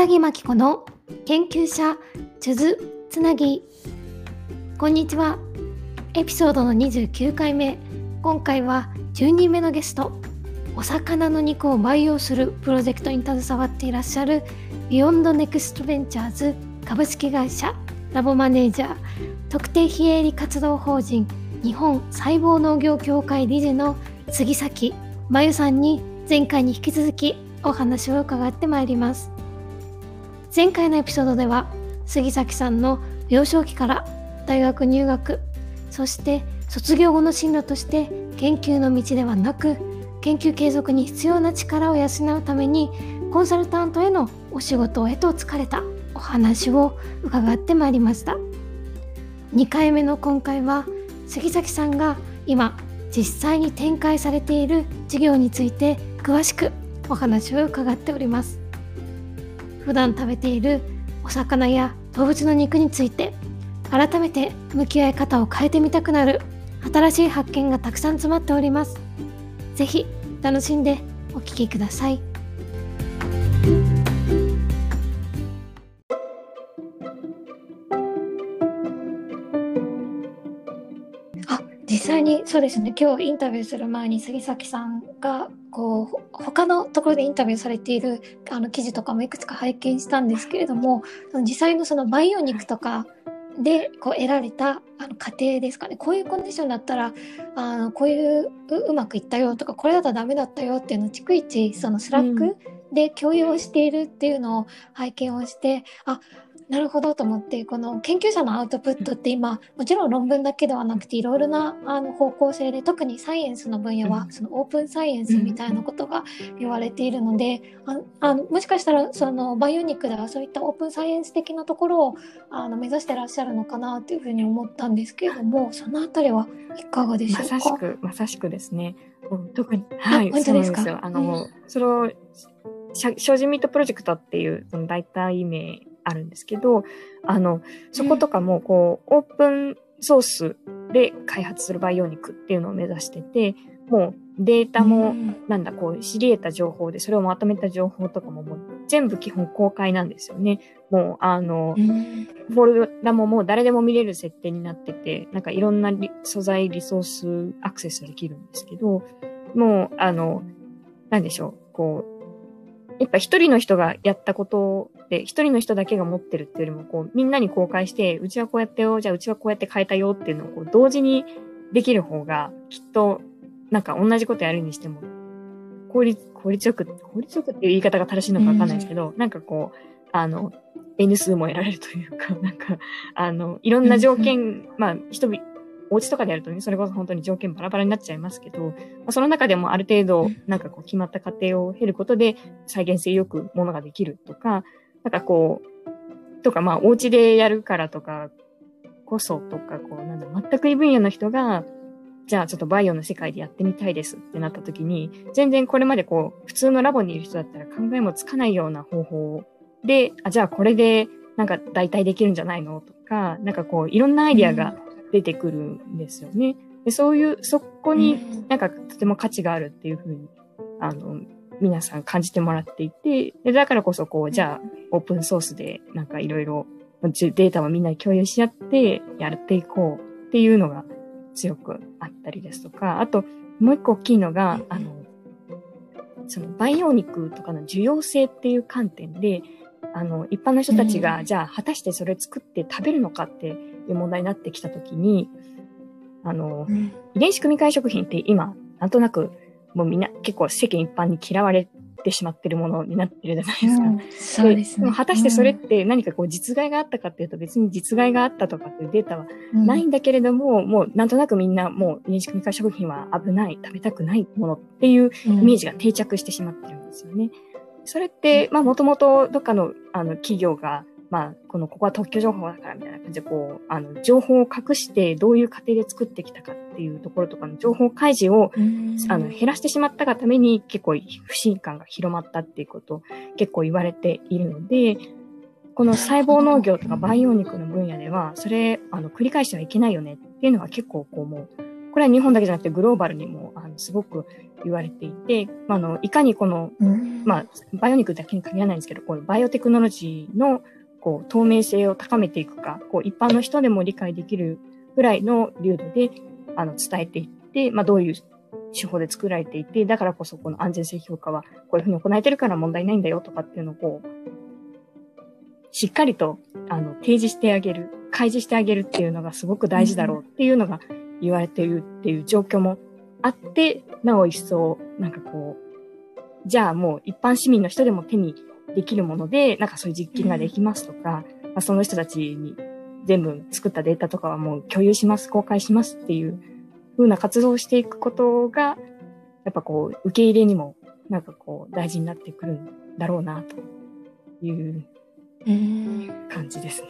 荒木真紀子の研究者数珠つなぎ。こんにちは。エピソードの29回目。今回は10人目のゲストお魚の肉を培養するプロジェクトに携わっていらっしゃる Beyond Next Ventures 株式会社ラボマネージャー特定非営利活動法人日本細胞農業協会理事の杉崎真由さんに前回に引き続きお話を伺ってまいります。前回のエピソードでは杉崎さんの幼少期から大学入学そして卒業後の進路として研究の道ではなく研究継続に必要な力を養うためにコンサルタントへのお仕事へと疲れたお話を伺ってまいりました。2回目の今回は杉崎さんが今実際に展開されている事業について詳しくお話を伺っております。普段食べているお魚や動物の肉について改めて向き合い方を変えてみたくなる新しい発見がたくさん詰まっております。是非楽しんでお聴きください。あ実際にそうですね。今日インタビューする前に杉崎さんがこう他のところでインタビューされているあの記事とかもいくつか拝見したんですけれども実際のその培養肉とかでこう得られたあの過程ですかね。こういうコンディションだったらあのこういううまくいったよとかこれだったらダメだったよっていうのを逐一その Slack で共有をしているっていうのを拝見をして、うん、あなるほどと思ってこの研究者のアウトプットって今もちろん論文だけではなくていろいろなあの方向性で特にサイエンスの分野はそのオープンサイエンスみたいなことが言われているのでああのもしかしたらそのバイオニックではそういったオープンサイエンス的なところをあの目指してらっしゃるのかなというふうに思ったんですけれどもそのあたりはいかがでしょうか？まさしくまさしくですね。特に。はい本当ですか？あの、うん、その精進ミートプロジェクトっていうその大体名あるんですけど、あの、そことかも、こう、オープンソースで開発する培養肉っていうのを目指してて、もうデータも、なんだ、こう、知り得た情報で、それをまとめた情報とかももう全部基本公開なんですよね。もう、あの、フォルダももう誰でも見れる設定になってて、なんかいろんな素材、リソースアクセスできるんですけど、もう、あの、なんでしょう、こう、やっぱ一人の人がやったことで、一人の人だけが持ってるっていうよりも、こう、みんなに公開して、うちはこうやってよ、じゃあうちはこうやって変えたよっていうのをこう同時にできる方が、きっと、なんか同じことやるにしても、効率、効率よく、効率よくっていう言い方が正しいのかわかんないですけど、うん、なんかこう、あの、N 数も得られるというか、なんか、あの、いろんな条件、まあ、人々、お家とかでやるとね、それこそ本当に条件バラバラになっちゃいますけど、まあ、その中でもある程度、なんかこう決まった過程を経ることで再現性よくものができるとか、なんかこう、とかまあお家でやるからとかこそとか、こうなんだ、全く異分野の人が、じゃあちょっとバイオの世界でやってみたいですってなった時に、全然これまでこう、普通のラボにいる人だったら考えもつかないような方法で、あじゃあこれでなんか代替できるんじゃないのとか、なんかこう、いろんなアイディアが出てくるんですよね。でそういう、そこになんかとても価値があるっていうふうに、あの、皆さん感じてもらっていて、でだからこそこう、じゃあ、オープンソースでなんかいろいろデータをみんなに共有し合ってやっていこうっていうのが強くあったりですとか、あと、もう一個大きいのが、あの、その培養肉とかの需要性っていう観点で、あの、一般の人たちが、じゃあ、果たしてそれ作って食べるのかっていう問題になってきたときに、あの、うん、遺伝子組み換え食品って今、なんとなく、もうみんな結構世間一般に嫌われてしまってるものになってるじゃないですか。うん、そうですね。果たしてそれって何かこう実害があったかっていうと別に実害があったとかっていうデータはないんだけれども、うん、もうなんとなくみんなもう遺伝子組み換え食品は危ない、食べたくないものっていうイメージが定着してしまってるんですよね。それって、まあもともとどっかのあの企業がまあ、この、ここは特許情報だからみたいな感じで、こう、あの、情報を隠してどういう過程で作ってきたかっていうところとかの情報開示を、あの、減らしてしまったがために結構不信感が広まったっていうことを結構言われているので、この細胞農業とか培養肉の分野では、それ、あの、繰り返してはいけないよねっていうのは結構こうもう、これは日本だけじゃなくてグローバルにも、あの、すごく言われていて、まあ、あの、いかにこの、まあ、バイオニックだけに限らないんですけど、このバイオテクノロジーの、こう、透明性を高めていくか、こう、一般の人でも理解できるぐらいの流度で、あの、伝えていって、まあ、どういう手法で作られていて、だからこそこの安全性評価はこういうふうに行えてるから問題ないんだよとかっていうのをこう、しっかりと、あの、提示してあげる、開示してあげるっていうのがすごく大事だろうっていうのが言われているっていう状況もあって、なお一層、なんかこう、じゃあもう一般市民の人でも手にできるもので、なんかそういう実験ができますとか、まあ、その人たちに全部作ったデータとかはもう共有します、公開しますっていう風な活動をしていくことが、やっぱこう、受け入れにも、なんかこう、大事になってくるんだろうな、という感じですね。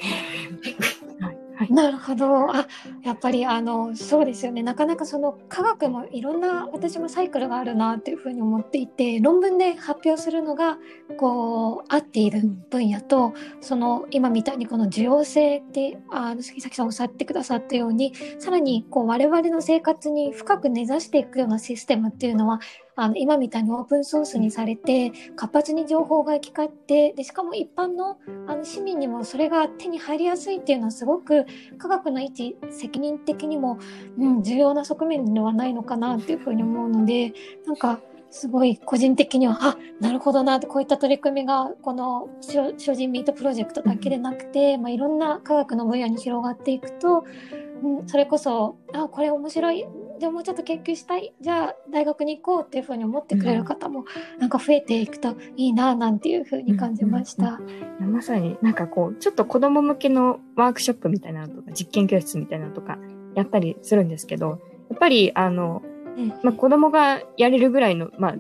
はい、なるほど。あやっぱりあのそうですよね。なかなかその科学もいろんな私もサイクルがあるなっていうふうに思っていて論文で発表するのがこう合っている分野とその今みたいにこの需要性ってあの杉崎さんおっしゃってくださったようにさらにこう我々の生活に深く根ざしていくようなシステムっていうのはあの今みたいにオープンソースにされて活発に情報が行き交ってでしかも一般のあの市民にもそれが手に入りやすいっていうのはすごく科学の位置責任的にも、うん、重要な側面ではないのかなっていうふうに思うのでなんかすごい個人的にはあなるほどなってこういった取り組みがこの精進ミートプロジェクトだけでなくて、まあ、いろんな科学の分野に広がっていくと、うん、それこそあこれ面白いじゃもうちょっと研究したいじゃあ大学に行こうっていうふうに思ってくれる方もなんか増えていくといいななんていうふうに感じました。まさになんかこうちょっと子供向けのワークショップみたいなのとか実験教室みたいなのとかやったりするんですけどやっぱりあの、まあ、子供がやれるぐらいの、まあ、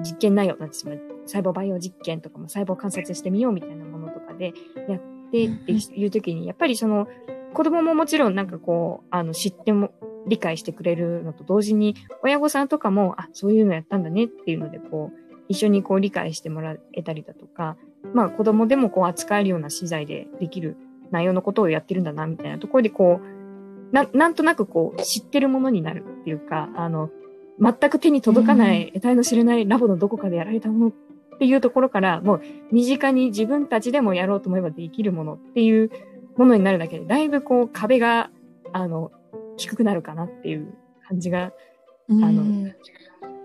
実験内容なんですよ。細胞培養実験とかも細胞観察してみようみたいなものとかでやってっていう時に、やっぱりその子供ももちろんなんかこう、あの知っても理解してくれるのと同時に、親御さんとかも、あ、そういうのやったんだねっていうので、こう、一緒にこう理解してもらえたりだとか、まあ子供でもこう扱えるような資材でできる内容のことをやってるんだな、みたいなところでこう、な、なんとなくこう知ってるものになるっていうか、あの、全く手に届かない、得体の知れないラボのどこかでやられたものっていうところから、もう身近に自分たちでもやろうと思えばできるものっていうものになるだけで、だいぶこう壁が、あの、低くなるかなっていう感じが、あの、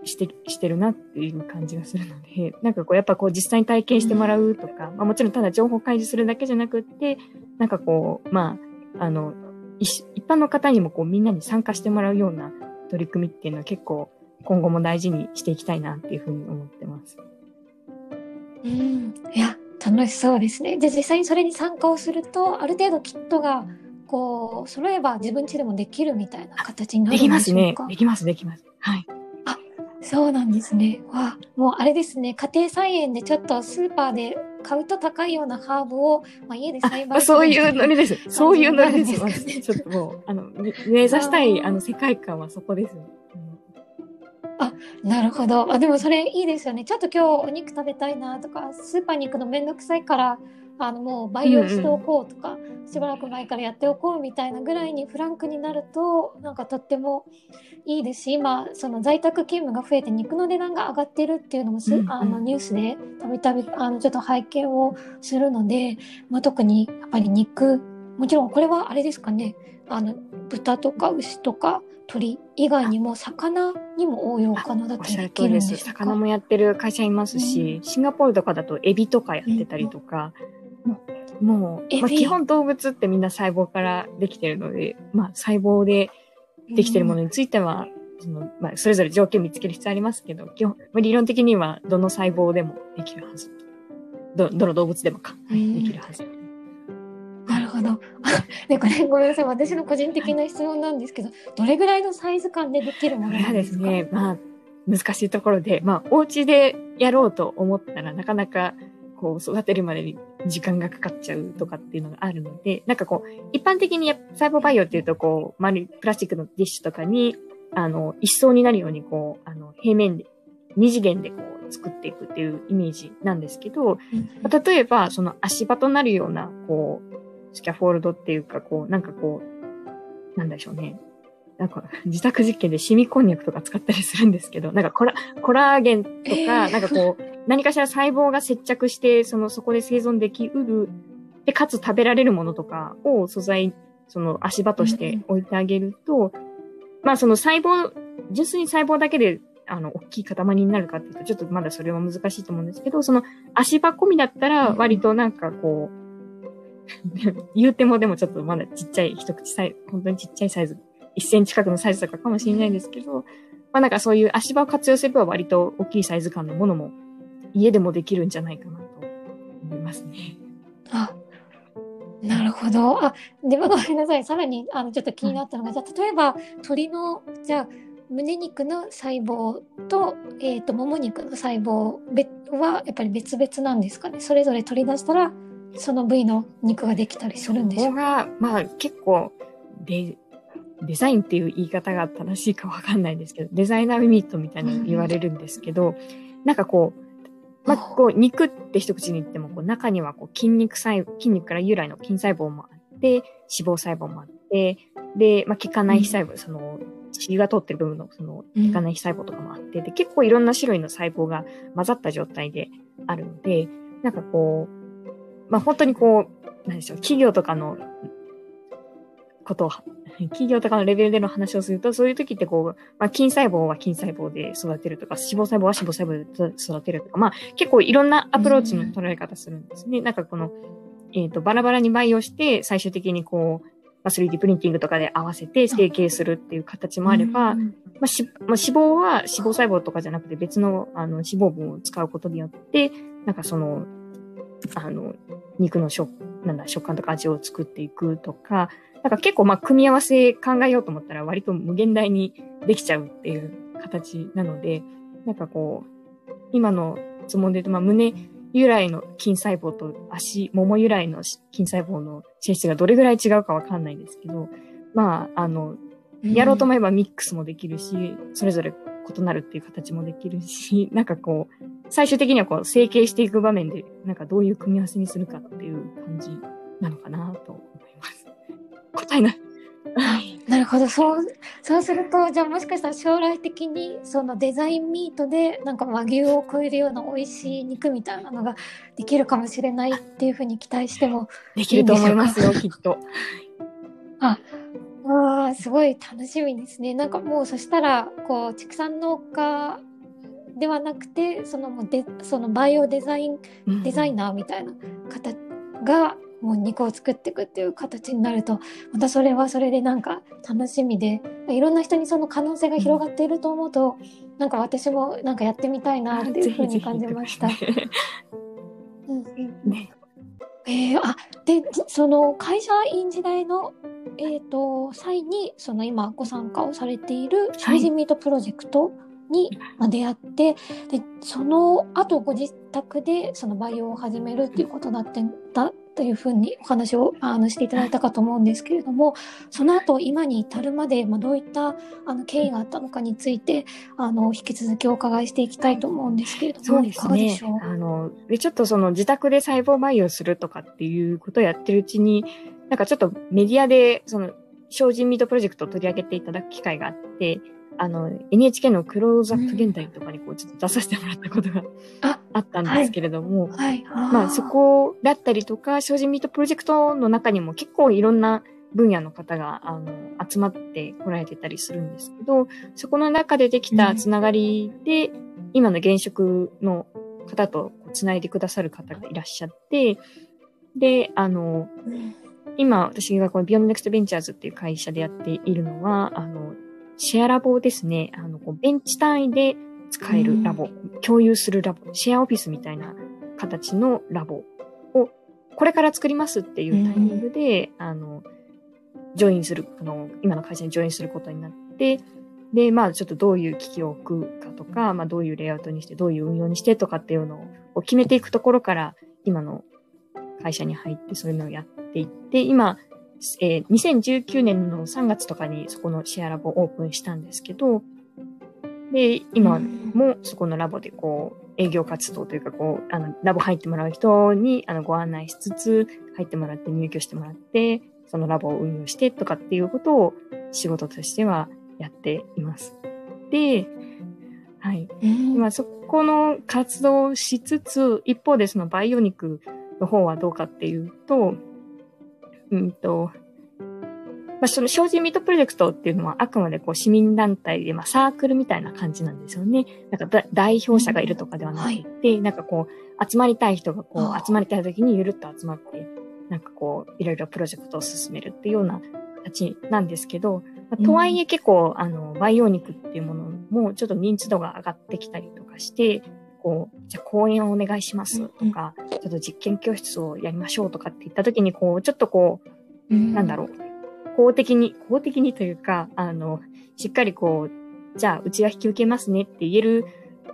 して、してるなっていう感じがするので、なんかこう、やっぱこう実際に体験してもらうとか、まあもちろんただ情報開示するだけじゃなくって、なんかこう、まあ、あの、一般の方にもこうみんなに参加してもらうような取り組みっていうのは結構今後も大事にしていきたいなっていうふうに思ってます。うん、いや、楽しそうですね。で、実際にそれに参加をすると、ある程度キットがこう揃えば自分家でもできるみたいな形になるんでしょうか？できますね。できます、できます。はい。あ、そうなんですね。わもうあれですね、家庭菜園でちょっとスーパーで買うと高いようなハーブを、まあ、家で栽培そういうノリです。そういうノリです。す ちょっともう、あの、目指したいあの世界観はそこです、ね。あなるほどあでもそれいいですよねちょっと今日お肉食べたいなとかスーパーに行くのめんどくさいからあのもう培養しておこうとか、うんうん、しばらく前からやっておこうみたいなぐらいにフランクになるとなんかとってもいいですし今その在宅勤務が増えて肉の値段が上がってるっていうのも、うんうん、あのニュースでたびたびあのちょっと拝見をするので、まあ、特にやっぱり肉もちろんこれはあれですかねあの豚とか牛とか鳥以外にも魚にも応用可能だったりできるんで魚もやってる会社いますし、うん、シンガポールとかだとエビとかやってたりとか、もう、まあ、基本動物ってみんな細胞からできてるので、まあ、細胞でできてるものについては、うん、その、まあ、それぞれ条件見つける必要ありますけど、基本、まあ、理論的にはどの細胞でもできるはず。ど、どの動物でもか、はい、できるはず。なるほど。で、これごめんなさい。私の個人的な質問なんですけど、どれぐらいのサイズ感でできるものなんですか？ですね、まあ、難しいところで、まあ、お家でやろうと思ったらなかなかこう育てるまでに時間がかかっちゃうとかっていうのがあるので、なんかこう、一般的に細胞培養っていうとこう、丸いプラスチックのディッシュとかに、あの、一層になるようにこう、あの、平面で、二次元でこう作っていくっていうイメージなんですけど、例えばその足場となるような、こう、スキャフォールドっていうか、こう、なんかこう、なんでしょうね。なんか自宅実験でシミこんにゃくとか使ったりするんですけど、なんかコラコラーゲンとか、えー、なんかこう、何かしら細胞が接着して、その、そこで生存できうる、で、かつ食べられるものとかを素材、その足場として置いてあげると、うん、まあその細胞、純粋に細胞だけで、あの、大きい塊になるかっていうと、ちょっとまだそれは難しいと思うんですけど、その足場込みだったら、割となんかこう、言うてもでもちょっとまだちっちゃい、一口サイズ、本当にちっちゃいサイズ1センチ角のサイズとかかもしれないですけど、まあなんかそういう足場を活用すれば割と大きいサイズ感のものも家でもできるんじゃないかなと思いますね。あ、なるほど。あ、でもごめんなさい。さらにあのちょっと気になったのが、じゃあ例えば鶏のじゃあ胸肉の細胞と,、えーと、もも肉の細胞はやっぱり別々なんですかね。それぞれ取り出したらその部位の肉ができたりするんでしょうか。まあ結構でデザインっていう言い方が正しいかわかんないんですけど、デザイナーミートみたいに言われるんですけど、うん、なんかこう、まあ、こう、肉って一口に言っても、こう、中にはこう、筋肉細、筋肉から由来の筋細胞もあって、脂肪細胞もあって、で、まあ、血管内皮細胞、うん、その、血が通ってる部分の、その、血管内皮細胞とかもあって、で、結構いろんな種類の細胞が混ざった状態であるので、なんかこう、まあ、本当にこう、なんでしょう、企業とかのことを企業とかのレベルでの話をすると、そういう時ってこう、まあ、筋細胞は筋細胞で育てるとか、脂肪細胞は脂肪細胞で育てるとか、まあ、結構いろんなアプローチの捉え方するんですね。なんかこの、えっ、ー、と、バラバラに培養して、最終的にこう、まあ、3D プリンティングとかで合わせて成形するっていう形もあれば、まあしまあ、脂肪は脂肪細胞とかじゃなくて別のあの脂肪分を使うことによって、なんかその、あの、肉の食、なんだ、食感とか味を作っていくとか、なんか結構まあ組み合わせ考えようと思ったら割と無限大にできちゃうっていう形なので、なんかこう、今の質問で言うと、まあ胸由来の筋細胞と足、もも由来の筋細胞の性質がどれぐらい違うかわかんないですけど、まあ、あの、やろうと思えばミックスもできるし、それぞれ異なるっていう形もできるし、なんかこう、最終的にはこう、成形していく場面で、なんかどういう組み合わせにするかっていう感じなのかなと答えない。なるほどそうそうするとじゃあもしかしたら将来的にそのデザインミートでなんか和牛を超えるような美味しい肉みたいなのができるかもしれないっていうふうに期待してもできると思いますよきっと。ああすごい楽しみですね。なんかもうそしたらこう畜産農家ではなくてそのもでそのバイオデザインデザイナーみたいな方がもう肉を作っていくっていう形になるとまたそれはそれでなんか楽しみでいろんな人にその可能性が広がっていると思うと、うん、なんか私もなんかやってみたいなっていうふうに感じました。うん。ね。えー、あでその会社員時代の、えーと、際にその今ご参加をされているシージンミートプロジェクトに、ま出会ってでその後ご自宅でその培養を始めるっていうことだってだというふうにお話をあのしていただいたかと思うんですけれども、その後今に至るまで、まあ、どういったあの経緯があったのかについてあの引き続きお伺いしていきたいと思うんですけれども、そうですね。あのでちょっとその自宅で細胞培養するとかっていうことをやってるうちに、なんかちょっとメディアでその精進ミートプロジェクトを取り上げていただく機会があって、あの、NHK のクローズアップ現代とかにこう、ちょっと出させてもらったことが、あったんですけれども、はい、はい、まあそこだったりとか、精進ミートプロジェクトの中にも結構いろんな分野の方が、あの、集まって来られてたりするんですけど、そこの中でできたつながりで、うん、今の現職の方とつないでくださる方がいらっしゃって、で、あの、今私がこの Beyond Next Ventures っていう会社でやっているのは、あの、シェアラボですね。あの、こうベンチ単位で使えるラボ、共有するラボ、シェアオフィスみたいな形のラボ。を、これから作りますっていうタイミングで、あの、ジョインする、あの、今の会社にジョインすることになって、で、まあ、ちょっとどういう機器を置くかとか、まあ、どういうレイアウトにして、どういう運用にしてとかっていうのを決めていくところから、今の会社に入って、そういうのをやっていって、今、えー、2019年の3月とかにそこのシェアラボオープンしたんですけど、で、今もそこのラボでこう、営業活動というか、こう、あの、ラボ入ってもらう人に、あの、ご案内しつつ、入ってもらって入居してもらって、そのラボを運用してとかっていうことを仕事としてはやっています。で、はい。今そこの活動をしつつ、一方でそのバイオニクの方はどうかっていうと、うんと、まあ、その精進ミートプロジェクトっていうのはあくまでこう市民団体で、まあ、サークルみたいな感じなんですよね。なんか代表者がいるとかではなくて、はい、なんかこう、集まりたい人がこう、集まりたい時にゆるっと集まって、なんかこう、いろいろプロジェクトを進めるっていうような形なんですけど、まあ、とはいえ結構、あの、培養肉っていうものもちょっと認知度が上がってきたりとかして、こう、じゃあ講演をお願いしますとか、ちょっと実験教室をやりましょうとかって言った時に、こう、ちょっとこう、なんだろう、公的に、公的にというか、あの、しっかりこう、じゃあ、うちは引き受けますねって言える、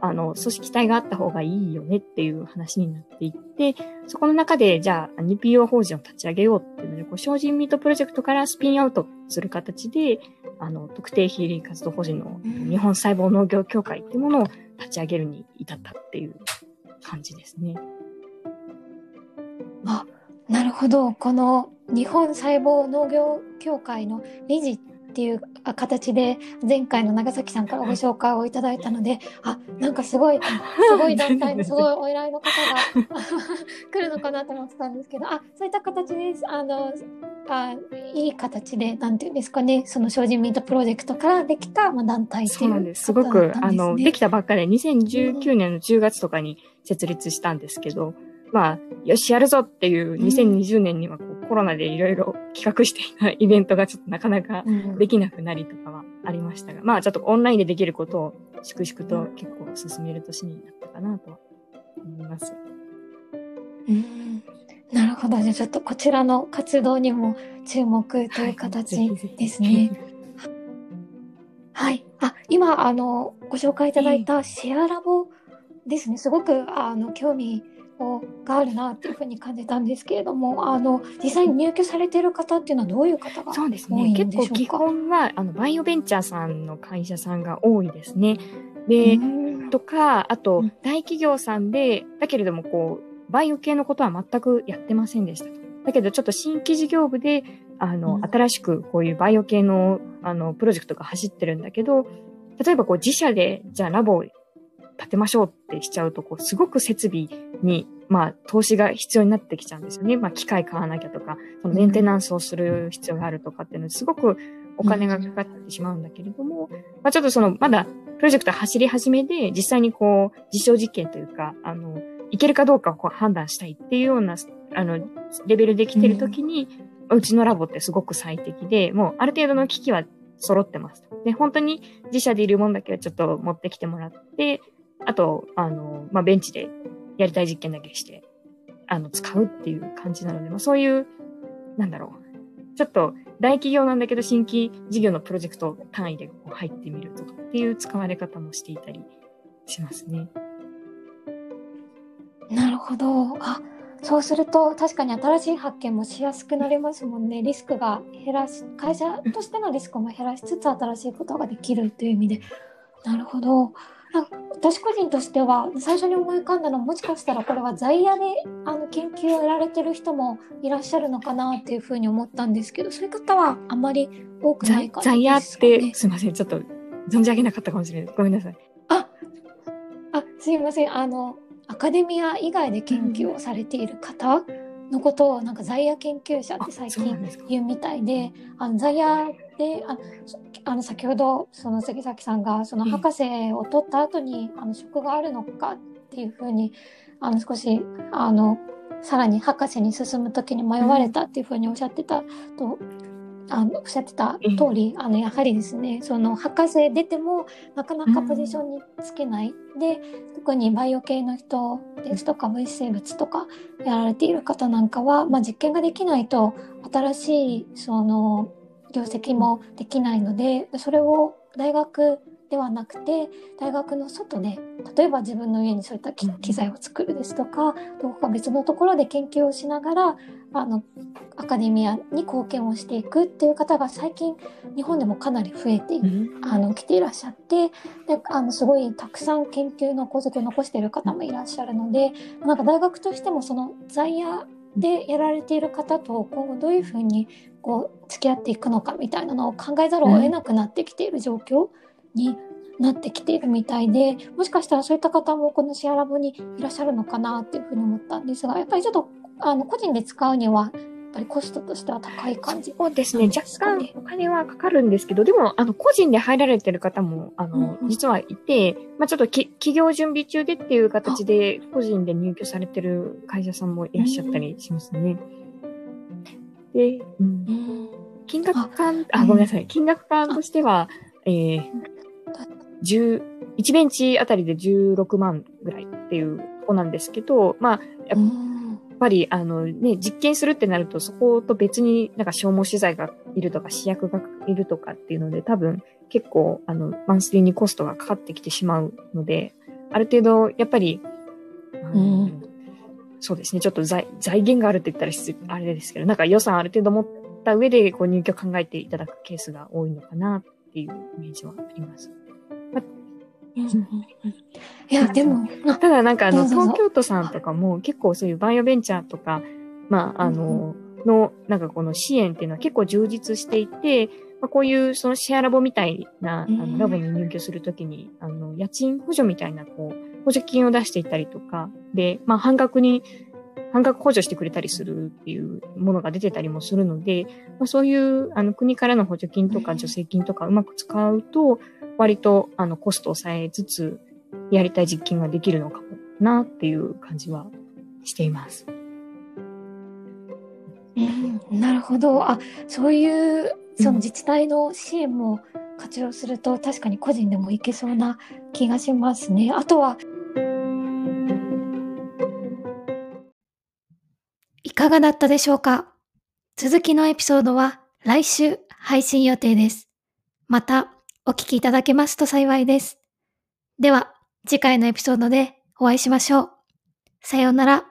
あの、組織体があった方がいいよねっていう話になっていって、そこの中で、じゃあ、NPO 法人を立ち上げようっていうので、こう、精進ミートプロジェクトからスピンアウトする形で、あの、特定非営利活動法人の日本細胞農業協会っていうものを立ち上げるに至ったっていう感じですね。あ、なるほど。この日本細胞農業協会の理事っていう形で前回の長崎さんからご紹介をいただいたのであなんかすごいすごい団体のすごいお偉いの方が 来るのかなと思ってたんですけどあそういった形であのあいい形でなんていうんですかねその精進ミートプロジェクトからできた、まあ、団体っていう、そうなんです。すごくあのできたばっかり。2019年の10月とかに設立したんですけど、まあ、よし、やるぞっていう2020年にはこう、コロナでいろいろ企画していたイベントがちょっとなかなかできなくなりとかはありましたが、まあちょっとオンラインでできることを粛々と結構進める年になったかなとは思います。うん、なるほど。じゃあちょっとこちらの活動にも注目という形ですね。はい。あ、今、あの、ご紹介いただいたシェアラボですね。すごく、あの、興味があるなっていうふうに感じたんですけれども、あの実際に入居されている方っていうのはどういう方がそうですね。結構基本はあのバイオベンチャーさんの会社さんが多いですね。で、とかあと大企業さんでだけれどもこうバイオ系のことは全くやってませんでした。だけどちょっと新規事業部であの、うん、新しくこういうバイオ系のあのプロジェクトが走ってるんだけど、例えばこう自社でじゃあラボ建てましょうってしちゃうと、こう、すごく設備に、まあ、投資が必要になってきちゃうんですよね。まあ、機械買わなきゃとか、そのメンテナンスをする必要があるとかっていうのすごくお金がかかってしまうんだけれども、まあ、ちょっとその、まだ、プロジェクト走り始めで、実際にこう、実証実験というか、あの、いけるかどうかをこう判断したいっていうような、あの、レベルで来てるときに、うちのラボってすごく最適で、もうある程度の機器は揃ってます。で、本当に自社でいるもんだけはちょっと持ってきてもらって、あと、あの、まあ、ベンチでやりたい実験だけして、あの、使うっていう感じなので、まあ、そういう、なんだろう。ちょっと大企業なんだけど新規事業のプロジェクト単位でこう入ってみるとかっていう使われ方もしていたりしますね。なるほど。あ、そうすると確かに新しい発見もしやすくなりますもんね。リスクが減らし、会社としてのリスクも減らしつつ新しいことができるという意味で。なるほど。私個人としては最初に思い浮かんだのはもしかしたらこれは在野であの研究をやられてる人もいらっしゃるのかなっていうふうに思ったんですけどそういう方はあまり多くないから、ね、在野ってすいませんちょっと存じ上げなかったかもしれないごめんなさい。ああすいません。あのアカデミア以外で研究をされている方、のことをなんか在野研究者って最近言うみたいであの在野でああの先ほどその杉崎さんがその博士を取った後に、あの職があるのかっていうふうにあの少しあのさらに博士に進む時に迷われたっていうふうにおっしゃってたとあのおっしゃってた通り、あのやはりですねその博士出てもなかなかポジションにつけない、うん、で特にバイオ系の人ですとか分子生物とかやられている方なんかは、まあ、実験ができないと新しいその業績もできないのでそれを大学ではなくて大学の外で例えば自分の家にそういった機材を作るですとかどこか別のところで研究をしながらあのアカデミアに貢献をしていくっていう方が最近日本でもかなり増えて、あの来ていらっしゃってであのすごいたくさん研究の功績を残している方もいらっしゃるのでなんか大学としてもその在野でやられている方と今後どういうふうにこう付き合っていくのかみたいなのを考えざるを得なくなってきている状況になってきているみたいでもしかしたらそういった方もこのシアラボにいらっしゃるのかなっていうふうに思ったんですがやっぱりちょっとあの個人で使うにはぱりコストとしては高い感じ、そうですね。若干お金はかかるんですけど、でも、あの、個人で入られてる方も、あの、うんうん、実はいて、まあちょっとき企業準備中でっていう形で、個人で入居されてる会社さんもいらっしゃったりしますね。うん、で、うん、金額感、あ、ごめんなさい。金額感としては、えー、10、1ベンチあたりで16万ぐらいっていうとこなんですけど、まあ、っぱり、あのね、実験するってなると、そこと別になんか消耗資材がいるとか、試薬がいるとかっていうので、多分結構、あの、マンスリーにコストがかかってきてしまうので、ある程度、やっぱり、うん、そうですね、ちょっと財財源があるって言ったらあれですけど、なんか予算ある程度持った上で、こう入居考えていただくケースが多いのかなっていうイメージはあります。いや、でも。ただなんかあの、東京都さんとかも結構そういうバイオベンチャーとか、まあ、あの、の、なんかこの支援っていうのは結構充実していて、まあ、こういうそのシェアラボみたいな、あのラボに入居するときに、あの、家賃補助みたいな、こう、補助金を出していったりとか、で、まあ、半額に、半額補助してくれたりするっていうものが出てたりもするので、まあ、そういう、あの、国からの補助金とか助成金とかうまく使うと、割とあのコストを抑えつつ、やりたい実験ができるのかもなっていう感じはしています。うん、なるほど。あ、そういうその自治体の支援も活用すると、うん、確かに個人でもいけそうな気がしますね。あとは、かがだったでしょうか？続きのエピソードは来週配信予定です。またお聞きいただけますと幸いです。では、次回のエピソードでお会いしましょう。さようなら。